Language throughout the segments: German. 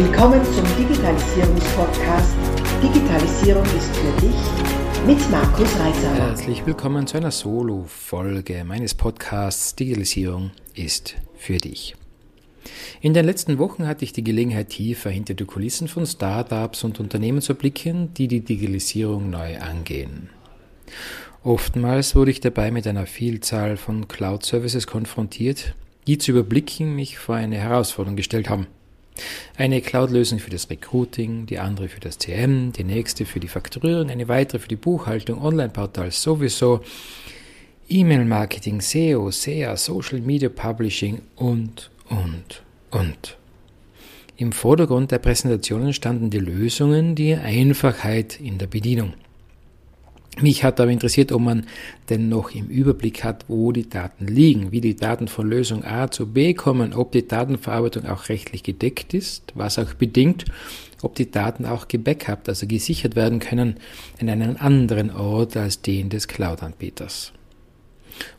Willkommen zum Digitalisierungspodcast Digitalisierung ist für dich mit Markus Reiser. Herzlich willkommen zu einer Solo-Folge meines Podcasts Digitalisierung ist für dich. In den letzten Wochen hatte ich die Gelegenheit, tiefer hinter die Kulissen von Startups und Unternehmen zu blicken, die die Digitalisierung neu angehen. Oftmals wurde ich dabei mit einer Vielzahl von Cloud-Services konfrontiert, die zu überblicken mich vor eine Herausforderung gestellt haben. Eine Cloud-Lösung für das Recruiting, die andere für das CM, die nächste für die Fakturierung, eine weitere für die Buchhaltung, Online-Portal sowieso, E-Mail-Marketing, SEO, SEA, Social Media Publishing und, und, und. Im Vordergrund der Präsentationen standen die Lösungen, die Einfachheit in der Bedienung. Mich hat aber interessiert, ob man denn noch im Überblick hat, wo die Daten liegen, wie die Daten von Lösung A zu B kommen, ob die Datenverarbeitung auch rechtlich gedeckt ist, was auch bedingt, ob die Daten auch gebackupt, also gesichert werden können in einem anderen Ort als den des Cloud-Anbieters.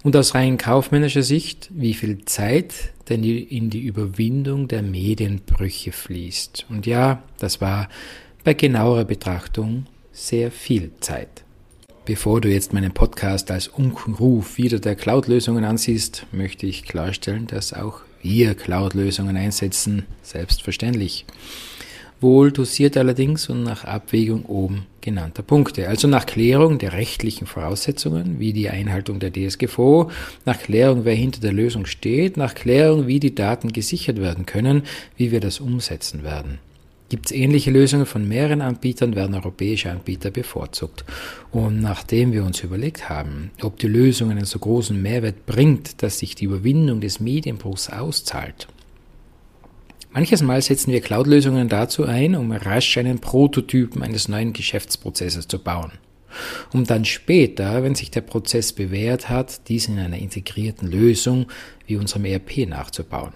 Und aus rein kaufmännischer Sicht, wie viel Zeit denn in die Überwindung der Medienbrüche fließt. Und ja, das war bei genauerer Betrachtung sehr viel Zeit. Bevor du jetzt meinen Podcast als Unkenruf wieder der Cloud-Lösungen ansiehst, möchte ich klarstellen, dass auch wir Cloud-Lösungen einsetzen, selbstverständlich. Wohl dosiert allerdings und nach Abwägung oben genannter Punkte. Also nach Klärung der rechtlichen Voraussetzungen, wie die Einhaltung der DSGVO, nach Klärung, wer hinter der Lösung steht, nach Klärung, wie die Daten gesichert werden können, wie wir das umsetzen werden. Gibt es ähnliche Lösungen von mehreren Anbietern, werden europäische Anbieter bevorzugt. Und nachdem wir uns überlegt haben, ob die Lösung einen so großen Mehrwert bringt, dass sich die Überwindung des Medienbruchs auszahlt, Manches Mal setzen wir Cloud-Lösungen dazu ein, um rasch einen Prototypen eines neuen Geschäftsprozesses zu bauen, um dann später, wenn sich der Prozess bewährt hat, diesen in einer integrierten Lösung wie unserem ERP nachzubauen.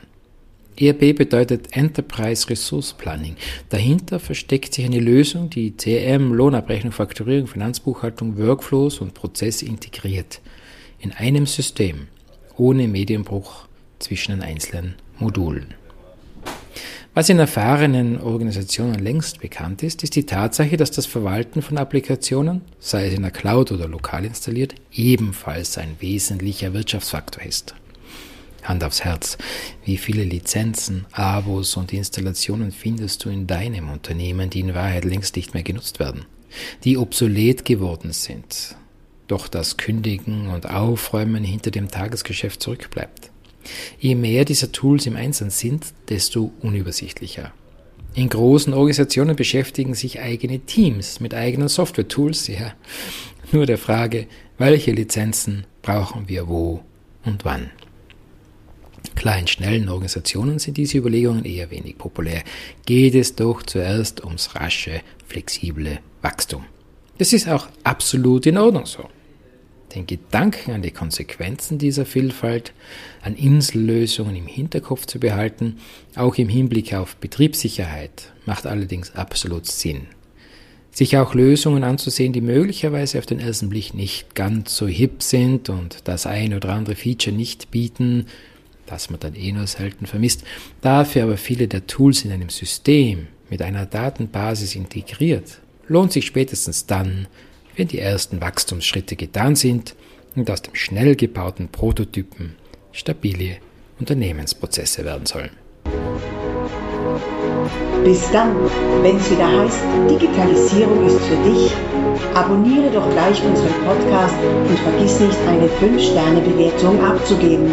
ERP bedeutet Enterprise Resource Planning. Dahinter versteckt sich eine Lösung, die CM, Lohnabrechnung, Fakturierung, Finanzbuchhaltung, Workflows und Prozesse integriert. In einem System, ohne Medienbruch zwischen den einzelnen Modulen. Was in erfahrenen Organisationen längst bekannt ist, ist die Tatsache, dass das Verwalten von Applikationen, sei es in der Cloud oder lokal installiert, ebenfalls ein wesentlicher Wirtschaftsfaktor ist. Hand aufs Herz, wie viele Lizenzen, Abos und Installationen findest du in deinem Unternehmen, die in Wahrheit längst nicht mehr genutzt werden, die obsolet geworden sind, doch das Kündigen und Aufräumen hinter dem Tagesgeschäft zurückbleibt. Je mehr dieser Tools im Einsatz sind, desto unübersichtlicher. In großen Organisationen beschäftigen sich eigene Teams mit eigenen Software-Tools, ja, nur der Frage, welche Lizenzen brauchen wir wo und wann. Klar, in schnellen Organisationen sind diese Überlegungen eher wenig populär. Geht es doch zuerst ums rasche, flexible Wachstum. Das ist auch absolut in Ordnung so. Den Gedanken an die Konsequenzen dieser Vielfalt, an Insellösungen im Hinterkopf zu behalten, auch im Hinblick auf Betriebssicherheit, macht allerdings absolut Sinn. Sich auch Lösungen anzusehen, die möglicherweise auf den ersten Blick nicht ganz so hip sind und das ein oder andere Feature nicht bieten, das man dann eh nur selten vermisst, dafür aber viele der Tools in einem System mit einer Datenbasis integriert, lohnt sich spätestens dann, wenn die ersten Wachstumsschritte getan sind und aus dem schnell gebauten Prototypen stabile Unternehmensprozesse werden sollen. Bis dann, wenn es wieder heißt, Digitalisierung ist für dich, abonniere doch gleich unseren Podcast und vergiss nicht, eine 5-Sterne-Bewertung abzugeben.